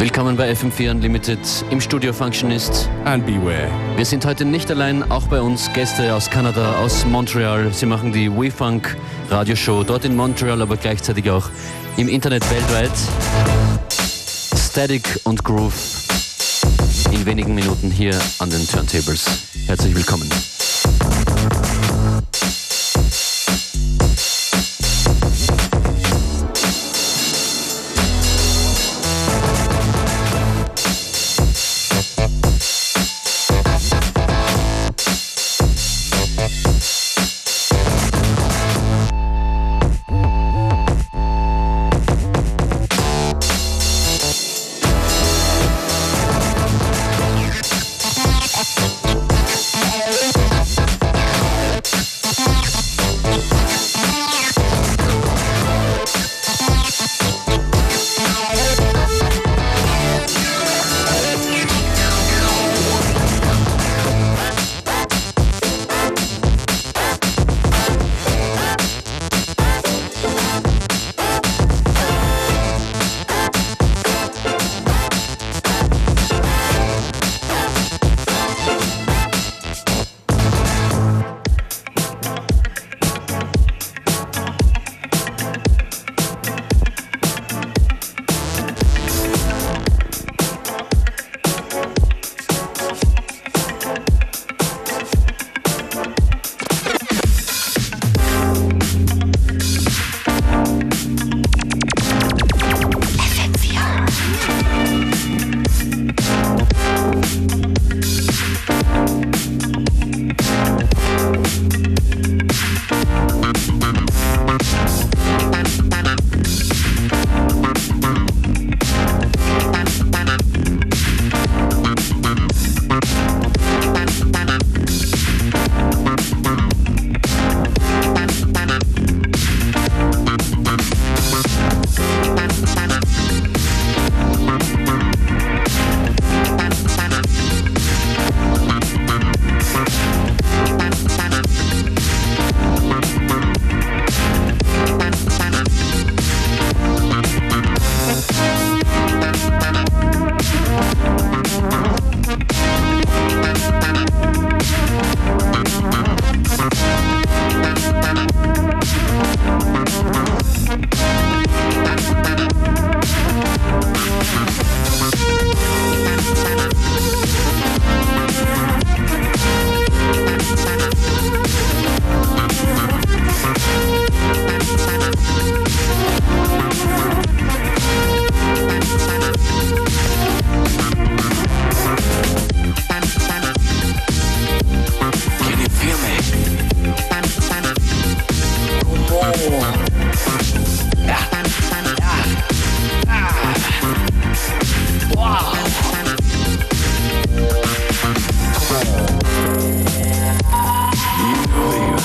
Willkommen bei FM4 Unlimited im Studio Functionist. And beware. Wir sind heute nicht allein, auch bei uns Gäste aus Kanada, aus Montreal. Sie machen die WeFunk Radioshow dort in Montreal, aber gleichzeitig auch im Internet weltweit. Static und Groove in wenigen Minuten hier an den Turntables. Herzlich willkommen.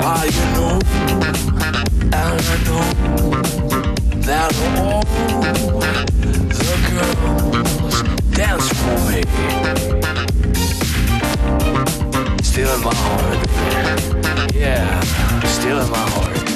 I you know, and I know that all the girls dance for me still in my heart. Yeah, still in my heart.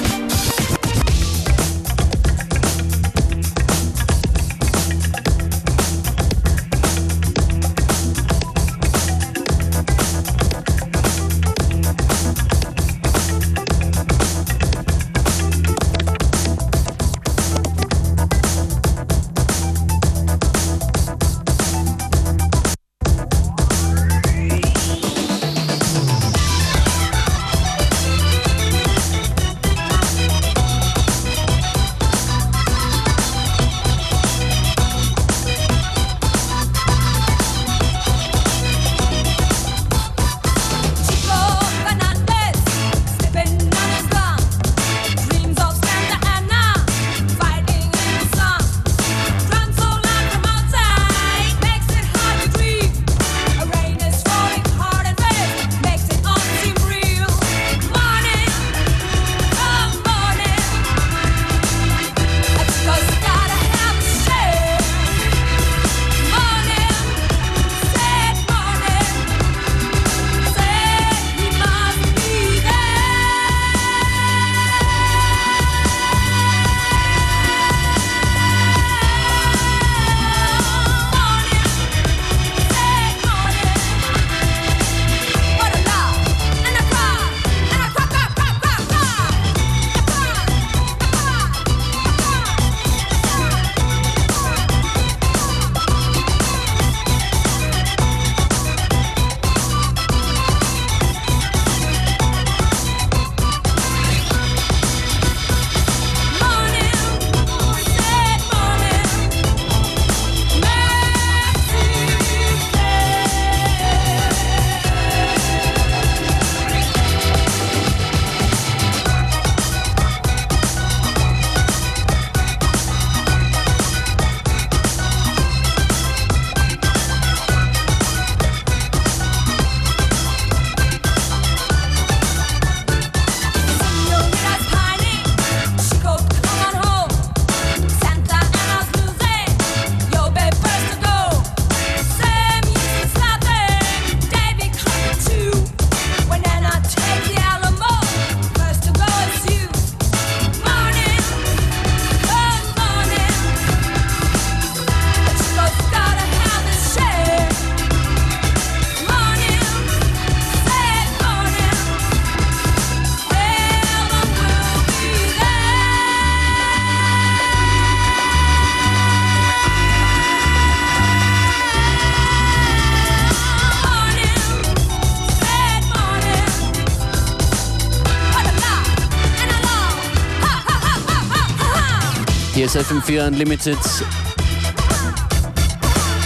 Hier ist FM4 Unlimited.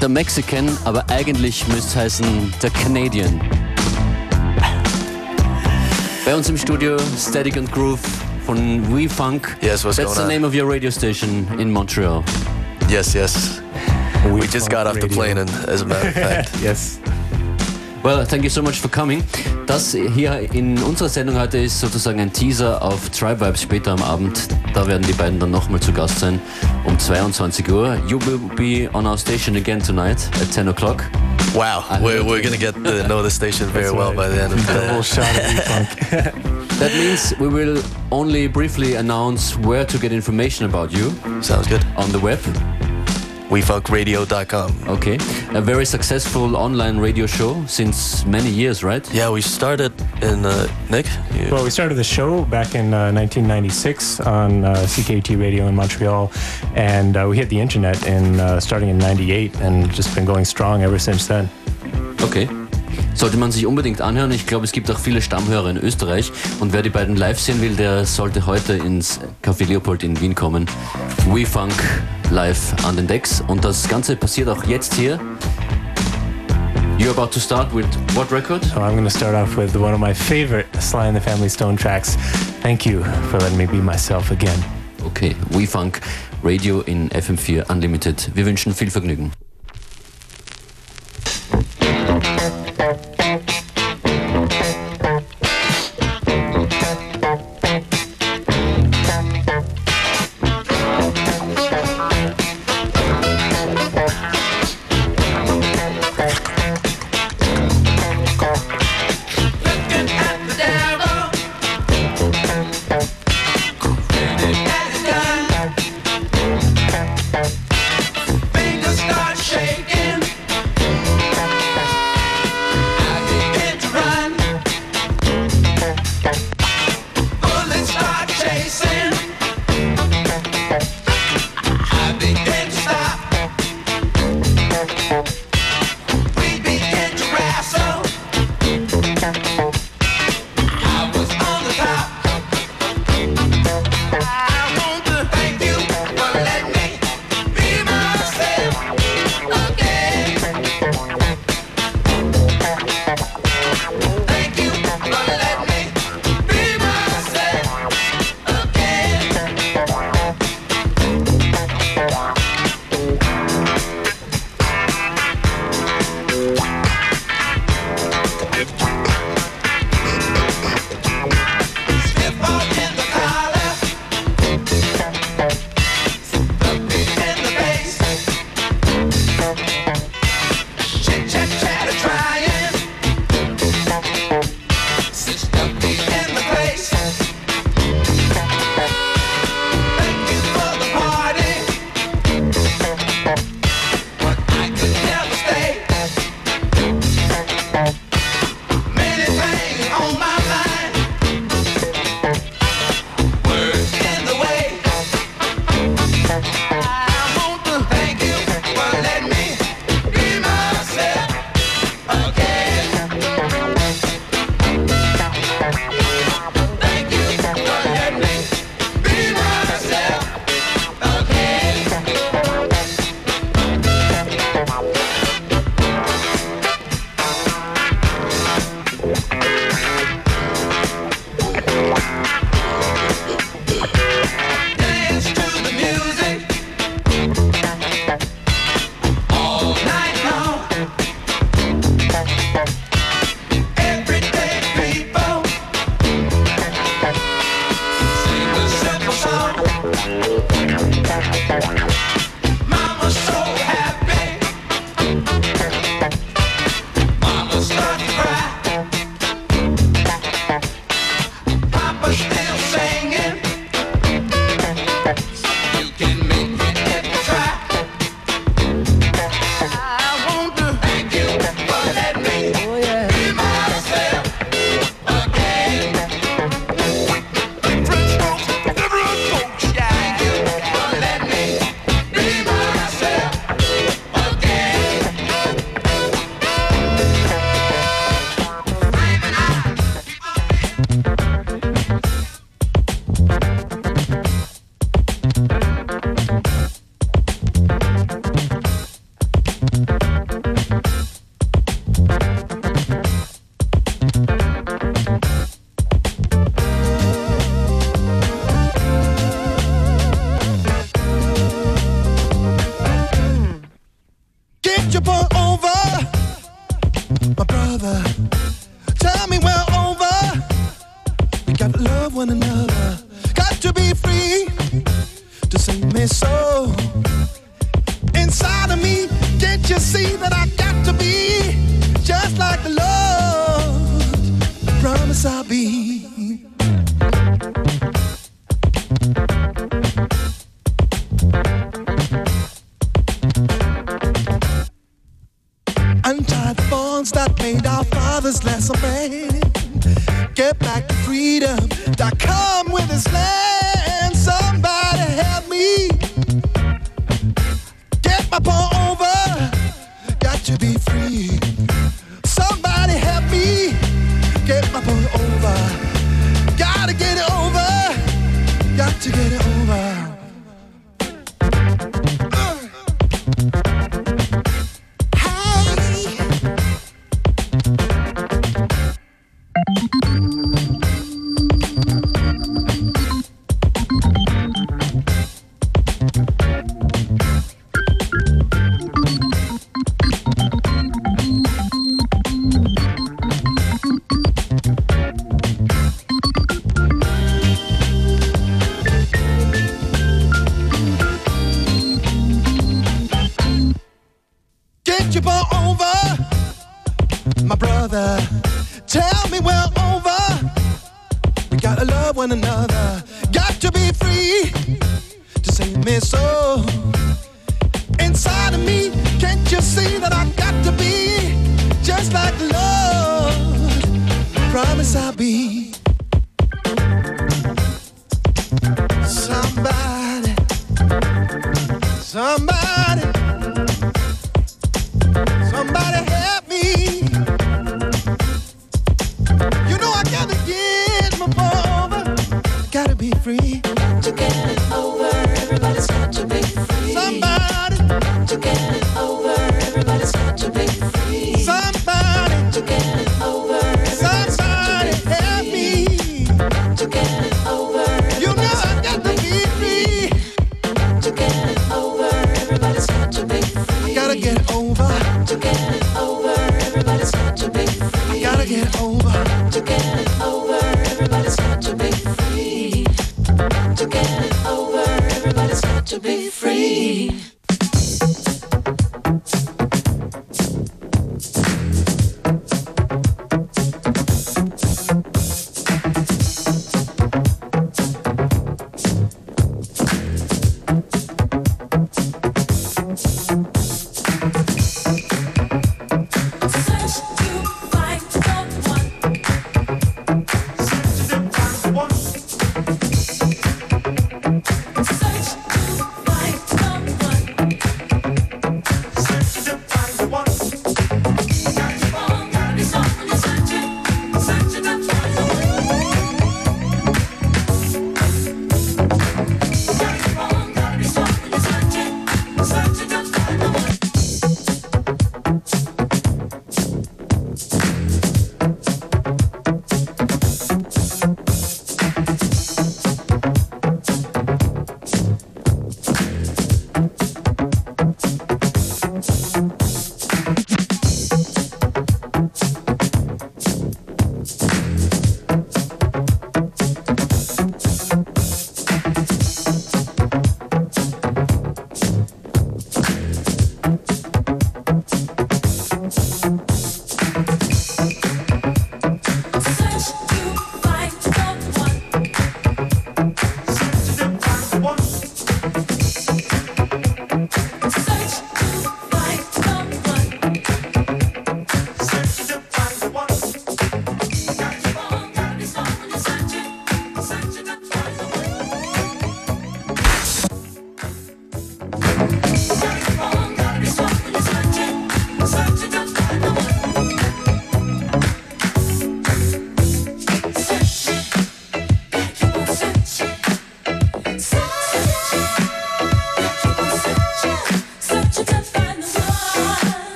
Der Mexican, aber eigentlich müsste es heißen der Canadian. Bei uns im Studio Static and Groove von WeFunk. Yes, what's That's going the on? name of your radio station in Montreal. Yes, yes. We just got off the plane, and as a matter of fact, yes. Well, thank you so much for coming. Das hier in unserer Sendung heute ist sozusagen ein Teaser auf Tribe Vibes später am Abend. Da werden die beiden dann nochmal zu Gast sein um 22 Uhr. You will be on our station again tonight at 10 o'clock. wow, we're, we're gonna get to know the station very That's well right. by the end of the Double shot of. That means we will only briefly announce where to get information about you Sounds good. on the web. WeFunkRadio.com. Okay. A very successful online radio show since many years, right? Yeah, we started in uh, Nick. You, well, we started the show back in uh, 1996 on uh, CKUT Radio in Montreal, and uh, we hit the internet in uh, starting in '98, and just been going strong ever since then. Okay. Sollte man sich unbedingt anhören. Ich glaube, es gibt auch viele Stammhörer in Österreich. Und wer die beiden live sehen will, der sollte heute ins Café Leopold in Wien kommen. WeFunk live an den Decks. Und das Ganze passiert auch jetzt hier. You're about to start with what record? So I'm going to start off with one of my favorite Sly and the Family Stone tracks. Thank you for letting me be myself again. Okay, WeFunk Radio in FM4 Unlimited. Wir wünschen viel Vergnügen.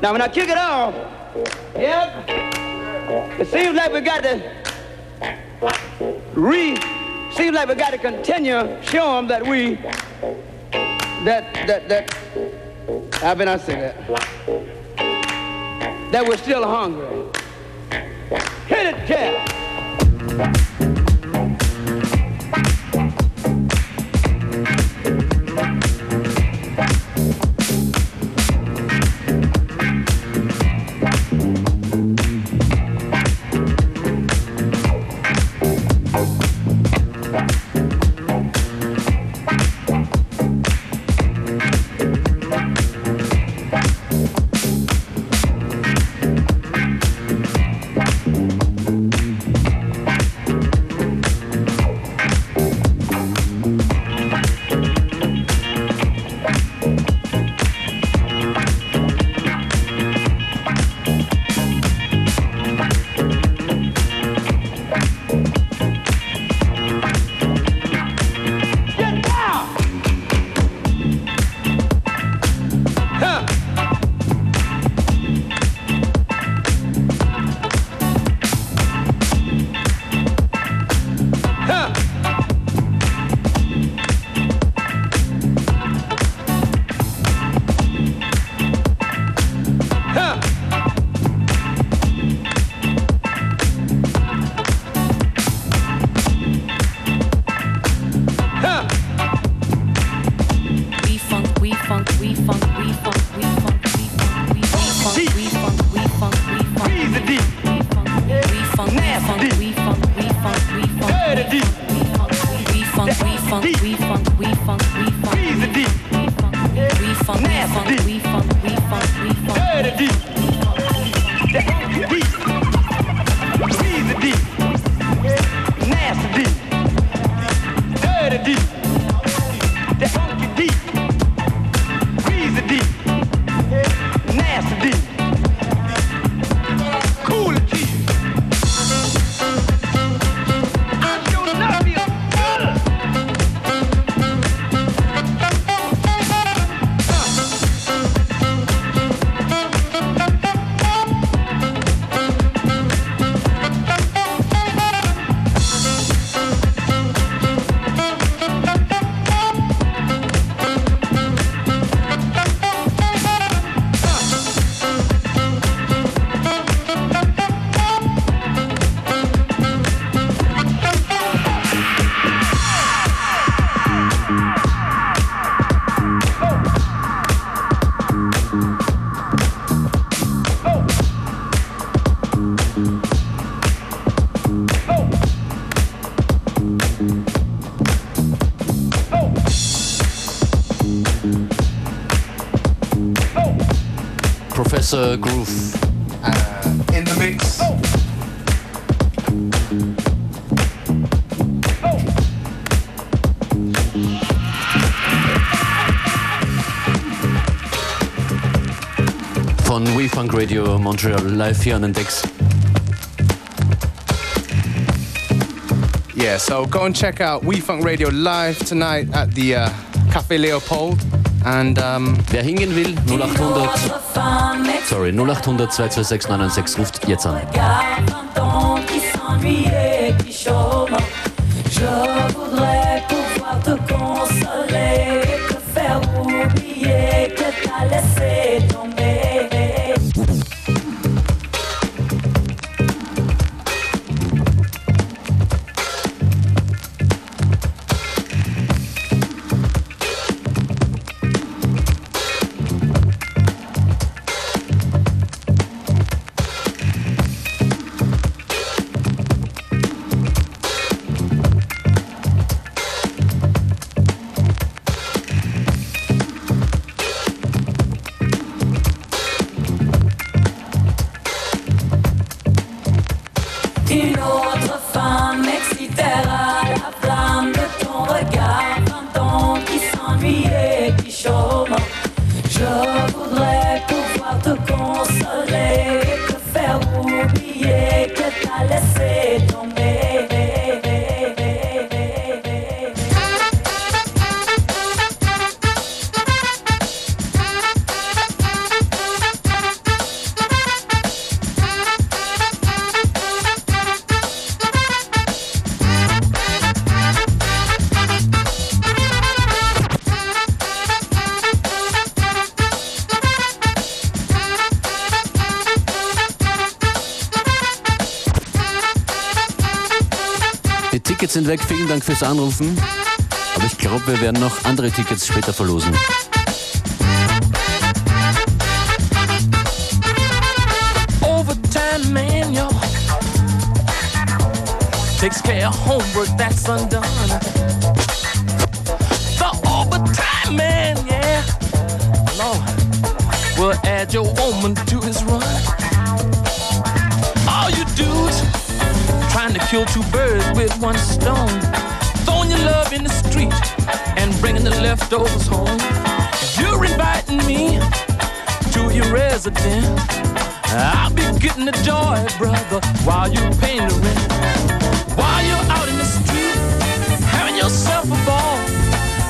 Now, when I kick it off, yep, it seems like we got to re, seems like we got to continue show them that we, that, that, that, how can I say that? That we're still hungry. Professor Groove. in the mix. von We Funk Radio Montreal live here on den Decks. Yeah, so go and check out We Funk Radio live tonight at the uh, Café Leopold. And um, Wer hingehen will, 0800, sorry, 0800 226 996 ruft jetzt an. hinweg. Vielen Dank fürs Anrufen. Aber ich glaube, wir werden noch andere Tickets später verlosen. Overtime man. Takes care of homework that's undone. kill two birds with one stone. Throwing your love in the street and bringing the leftovers home. You're inviting me to your residence. I'll be getting the joy, brother, while you're paying the rent. While you're out in the street, having yourself a ball,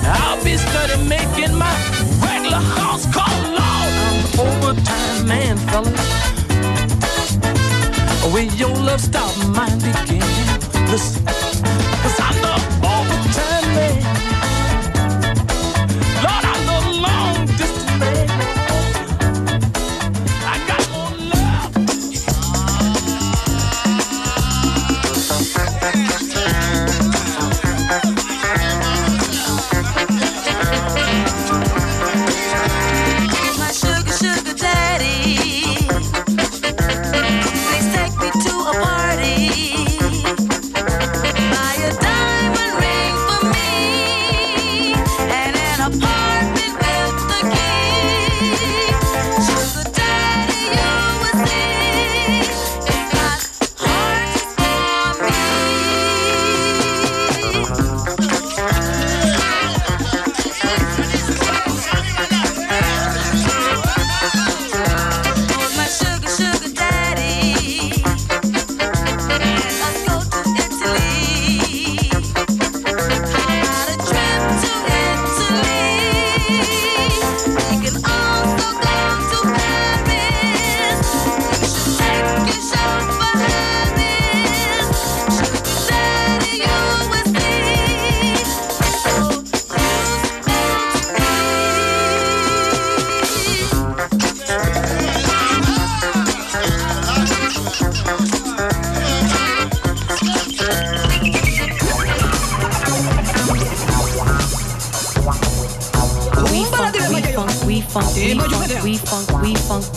I'll be studying, making my regular house call Lord, I'm overtime man, fellas way your love stop mine begin? Listen.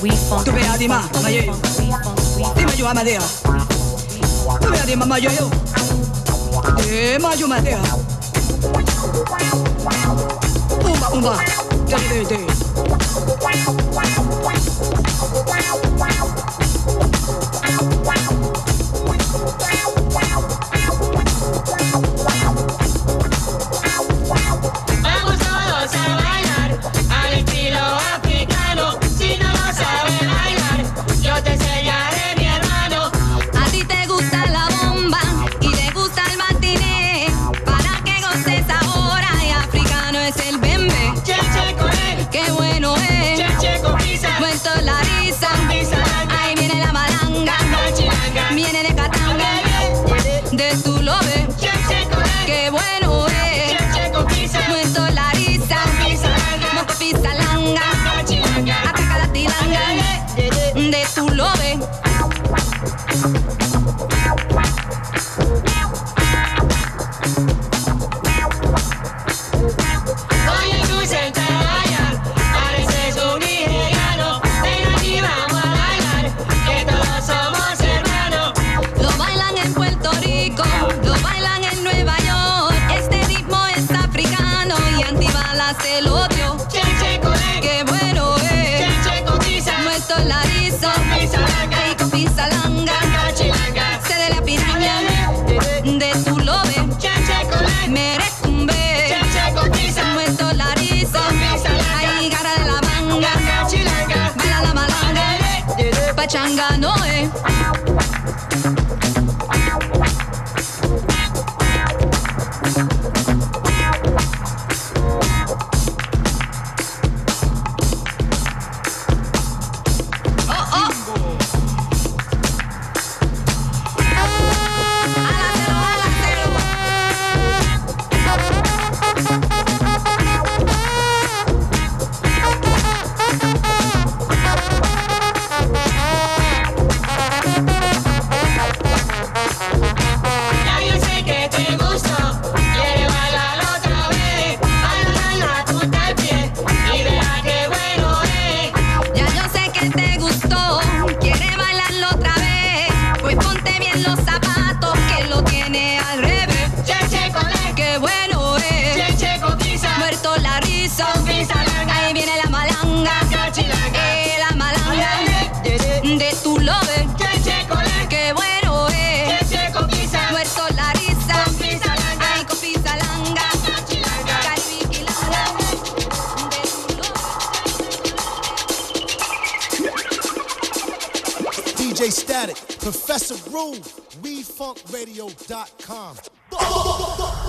Tu vea di ma, ma yo. Dima yo amadea. Tu vea di ma ma yo yo. Dima yo amadea. Umba umba. Day day. más te lo Professor Groove, WeFunkRadio.com.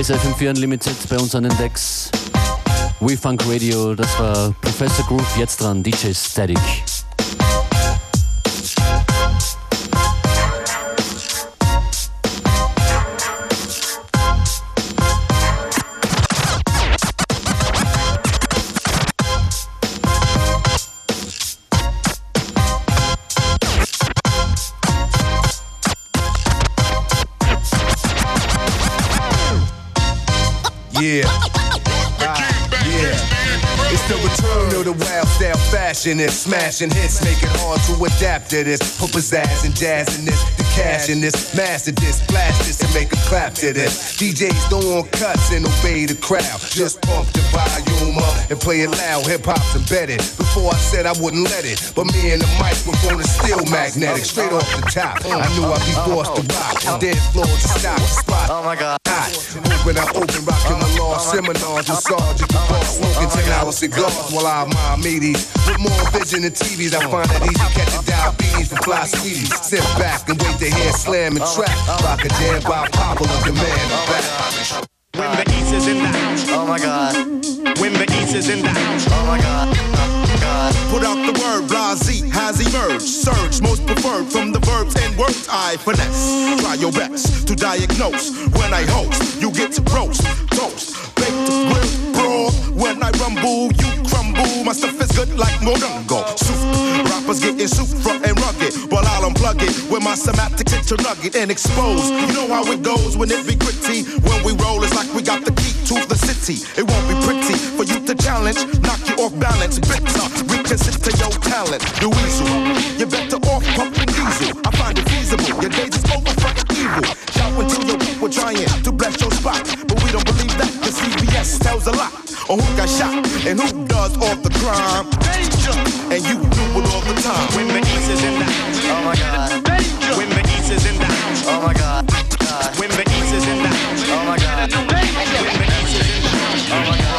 DSFM4 Unlimited bei uns an den Decks. WeFunk Radio, das war Professor Groove, jetzt dran, DJ Static. Fashion and smashing hits. Make it hard to adapt to this. Put pizzazz and jazz in this. The cash in this. Master this. Blast this and make a clap to this. DJs don't want cuts and obey the crowd. Just pump the up and play it loud. Hip hop's embedded. Before I said I wouldn't let it. But me and the microphone is still magnetic. Straight off the top. I knew I'd be forced to rock. Dead floor to stop the spot. Oh my god. Hot. When I open, rocking the law oh seminars with Sergeant Paul, smoking 10 hour cigars while I admire meaties. With more vision than TVs, I find it easy catching diabetes from fly sweeties. Sit back and wait to hear slam and trap. Rock a jam by popular demand. Oh back. When the East is in the house. Oh my God. When the East is in the house. Oh my God. Put out the word, Blahzay has emerged. Surge, most preferred from the verbs and words I finesse. Try your best to diagnose. When I host, you get to roast, toast, baked, grill, brawl. When I rumble, you crumble. My stuff is good like Morongo. Soup. Rappers getting super and rugged. While I'll unplug it with my semantics into nugget and expose. You know how it goes when it be gritty. When we roll, it's like we got the key to the city. It won't be pretty for you to challenge. Knock you off balance. Bitter. Reconsider your talent. You weasel. You're better off pumping diesel. I find it feasible. Your days is over fucking evil. Shout until your people trying to bless your spot. But we don't believe that. The CBS tells a lot. Or who got shot and who does all the crime. Danger. And you do it all the time. When the East is in the house. Oh my God. Danger. When the East is in the house. Oh my God. When the East is in the house. Oh my God. When the East is in the house. Oh my God.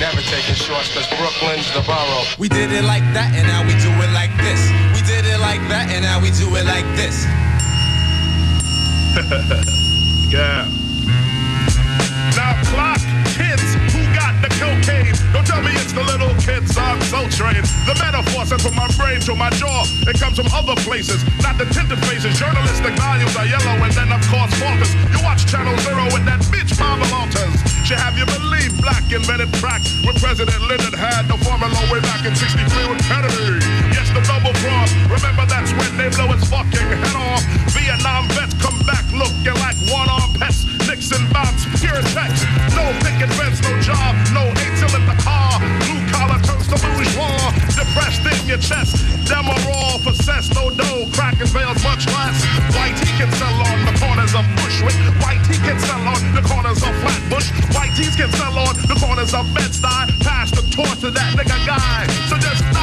Never taking shorts cause Brooklyn's the borough. We did it like that and now we do it like this. We did it like that and now we do it like this. yeah. Now clock Don't tell me it's the little kids I'm so trained. The metaphor sent from my brain to my jaw. It comes from other places, not the tinted faces. Journalistic values are yellow and then of course falters. You watch Channel Zero with that bitch Mama Walters. She have you believe black invented crack when President Lyndon had the formula way back in 63 with Kennedy. Yes, the double cross. Remember that's when they blow his fucking head off. Vietnam vets come back looking like one-armed pets. Nixon bombs, pure text. No picket fence, no job, no ATIL in the car. Blue collar turns to bourgeois. Depressed in your chest. All possessed, no dough. Crack and veils much less. White he can sell on the corners of Bushwick. White he can sell on the corners of Flatbush. White tees can sell on the corners of Bed-Stuy. Pass the torch to that nigga guy. So just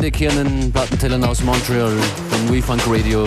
DJ Static hier an den Plattentellern aus Montreal von We Funk Radio.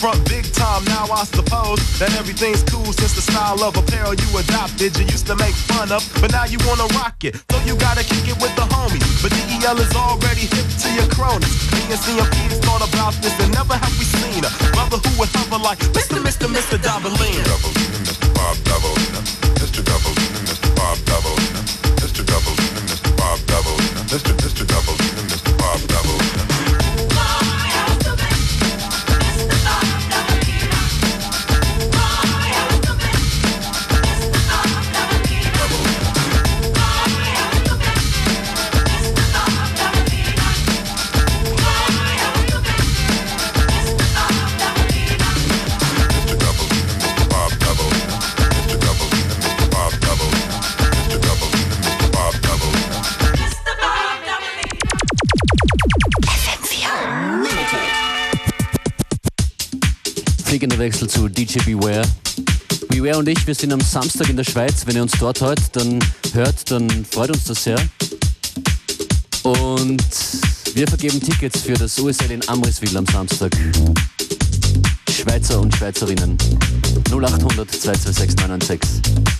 front big time, now I suppose that everything's cool since the style of apparel you adopted you used to make fun of, but now you wanna rock it, so you gotta kick it with the homies. But DEL is already hip to your cronies. Me and CMP's thought about this, and never have we seen a brother who would hover like Mr. Mr. Mr. Mr. Mr. Dobalina. Wechsel zu DJ Beware. Beware und ich, wir sind am Samstag in der Schweiz. Wenn ihr uns dort hört, dann hört, dann freut uns das sehr. Und wir vergeben Tickets für das USL in Amriswil am Samstag. Schweizer und Schweizerinnen 0800 226 996.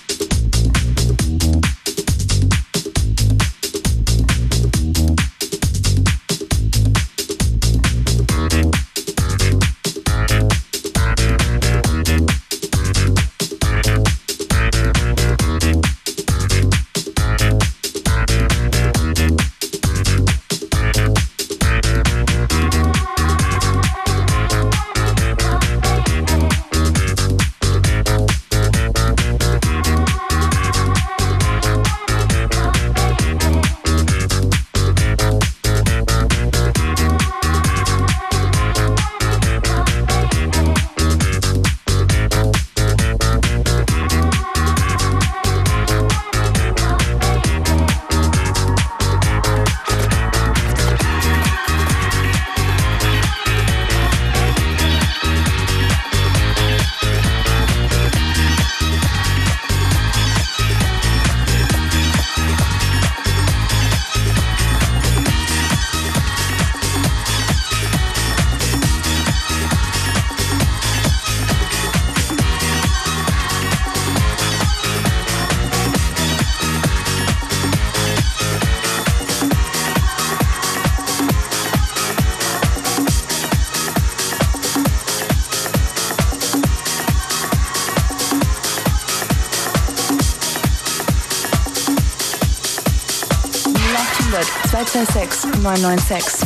206 996.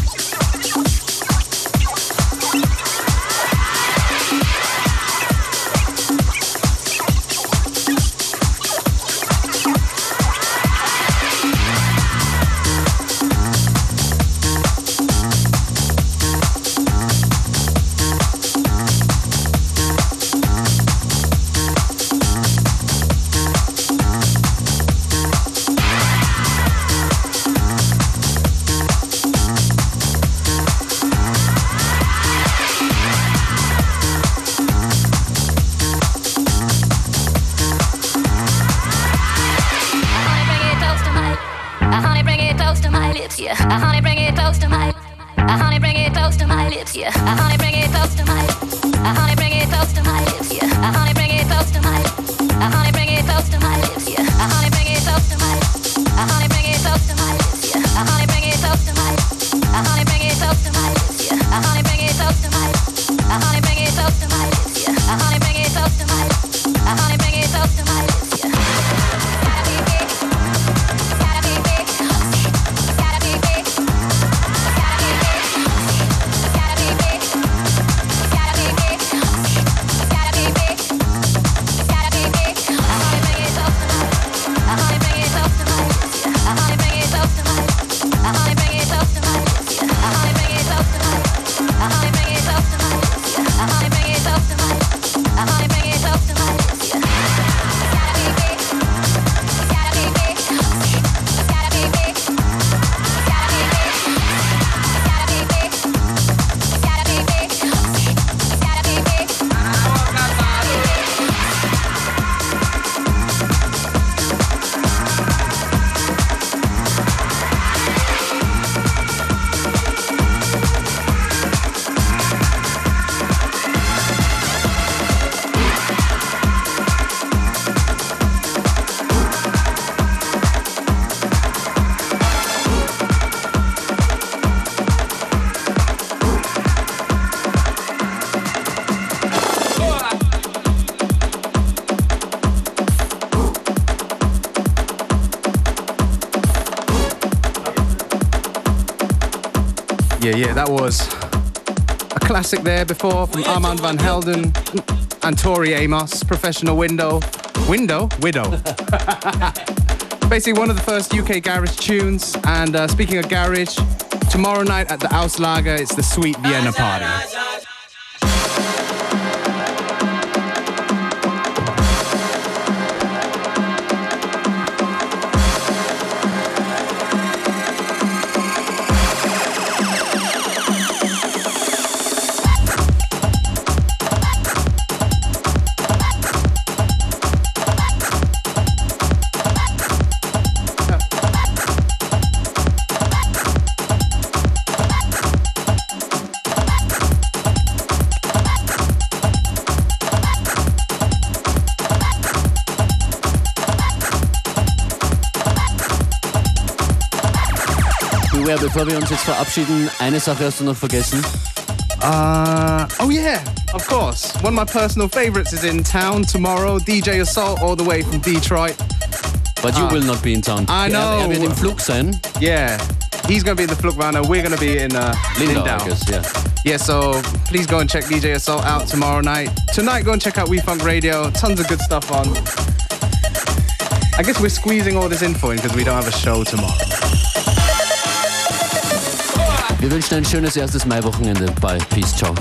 to my lips, yeah. I only bring it close to my lips. Yeah, yeah, that was a classic there before from Armand Van Helden and Tori Amos, Professional Window. Window? Widow. Basically, one of the first UK garage tunes. And uh, speaking of garage, tomorrow night at the Auslager, it's the Sweet Vienna Party. Bevor wir uns jetzt verabschieden, eine Sache hast du noch vergessen. Uh, oh yeah, of course. One of my personal favorites is in town tomorrow. DJ Assault all the way from Detroit. But you Ah. will not be in town. I know. Er, er wird im Flug sein. Yeah, he's gonna be in the Flugwana. We're gonna be in uh, Lindau, Lindau. Guess, yeah. Yeah, so please go and check DJ Assault out tomorrow night. Tonight, go and check out We Funk Radio. Tons of good stuff on. I guess we're squeezing all this info in because we don't have a show tomorrow. Wir wünschen ein schönes erstes Maiwochenende. Bye. Peace. Ciao.